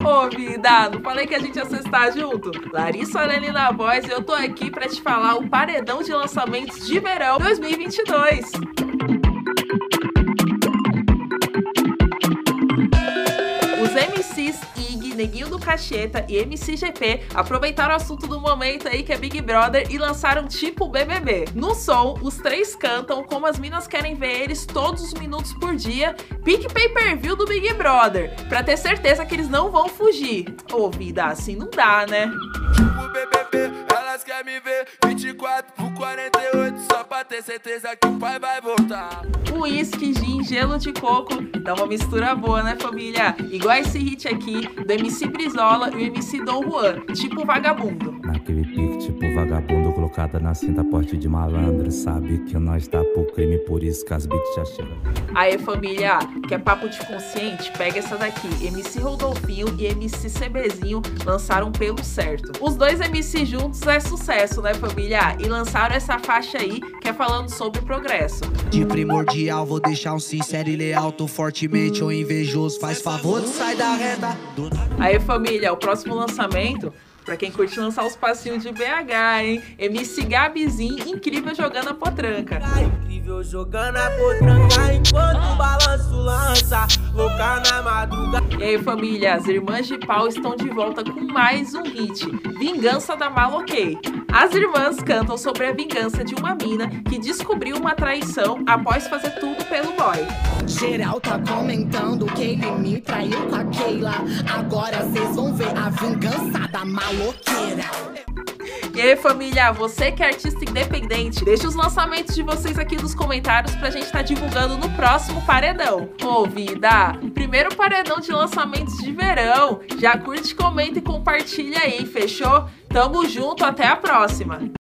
Ô, falei que a gente ia sextar junto? Larissa Lene na voz e eu tô aqui pra te falar o paredão de lançamentos de verão 2022. Neguinho do Cacheta e MCGP aproveitaram o assunto do momento aí que é Big Brother e lançaram tipo BBB. No som, os três cantam como as minas querem ver eles todos os minutos por dia, pique pay-per-view do Big Brother, pra ter certeza que eles não vão fugir. Ô, vida, assim não dá, né? Tipo BBB, elas querem me ver 24 por 48 Só pra ter certeza que o pai vai voltar Uísque, gin, gelo de coco, dá uma mistura boa, né família? Igual esse hit aqui do MC Brizola e o MC Dom Juan, tipo vagabundo. Naquele pique tipo vagabundo colocada na cinta porte de malandro Sabe que nós tá pro crime, por isso que as beats já chegam Aí família, que é papo de consciente, pega essa daqui. MC Rodolfinho e MC CBzinho lançaram pelo certo. Os dois MC juntos é sucesso, né família? E lançaram essa faixa aí que é falando sobre o progresso. De primordial, vou deixar um sincero e leal. Tô fortemente ou invejoso, faz favor, sai da reta. Aí família, o próximo lançamento Pra quem curte lançar os passinhos de BH, hein? MC Gabizinho, incrível jogando a potranca. Incrível jogando a potranca enquanto. Louca na madrugada. E aí, família, as irmãs de pau estão de volta com mais um hit: Vingança da Maloquei. As irmãs cantam sobre a vingança de uma mina que descobriu uma traição após fazer tudo pelo boy. Geral tá comentando que ele me traiu com a Keila. Agora vocês vão ver a vingança da maloqueira. E aí, família, você que é artista independente, deixa os lançamentos de vocês aqui nos comentários pra gente estar tá divulgando no próximo paredão. Ô, vida, primeiro paredão de lançamentos de verão. Já curte, comenta e compartilha aí, fechou? Tamo junto, até a próxima!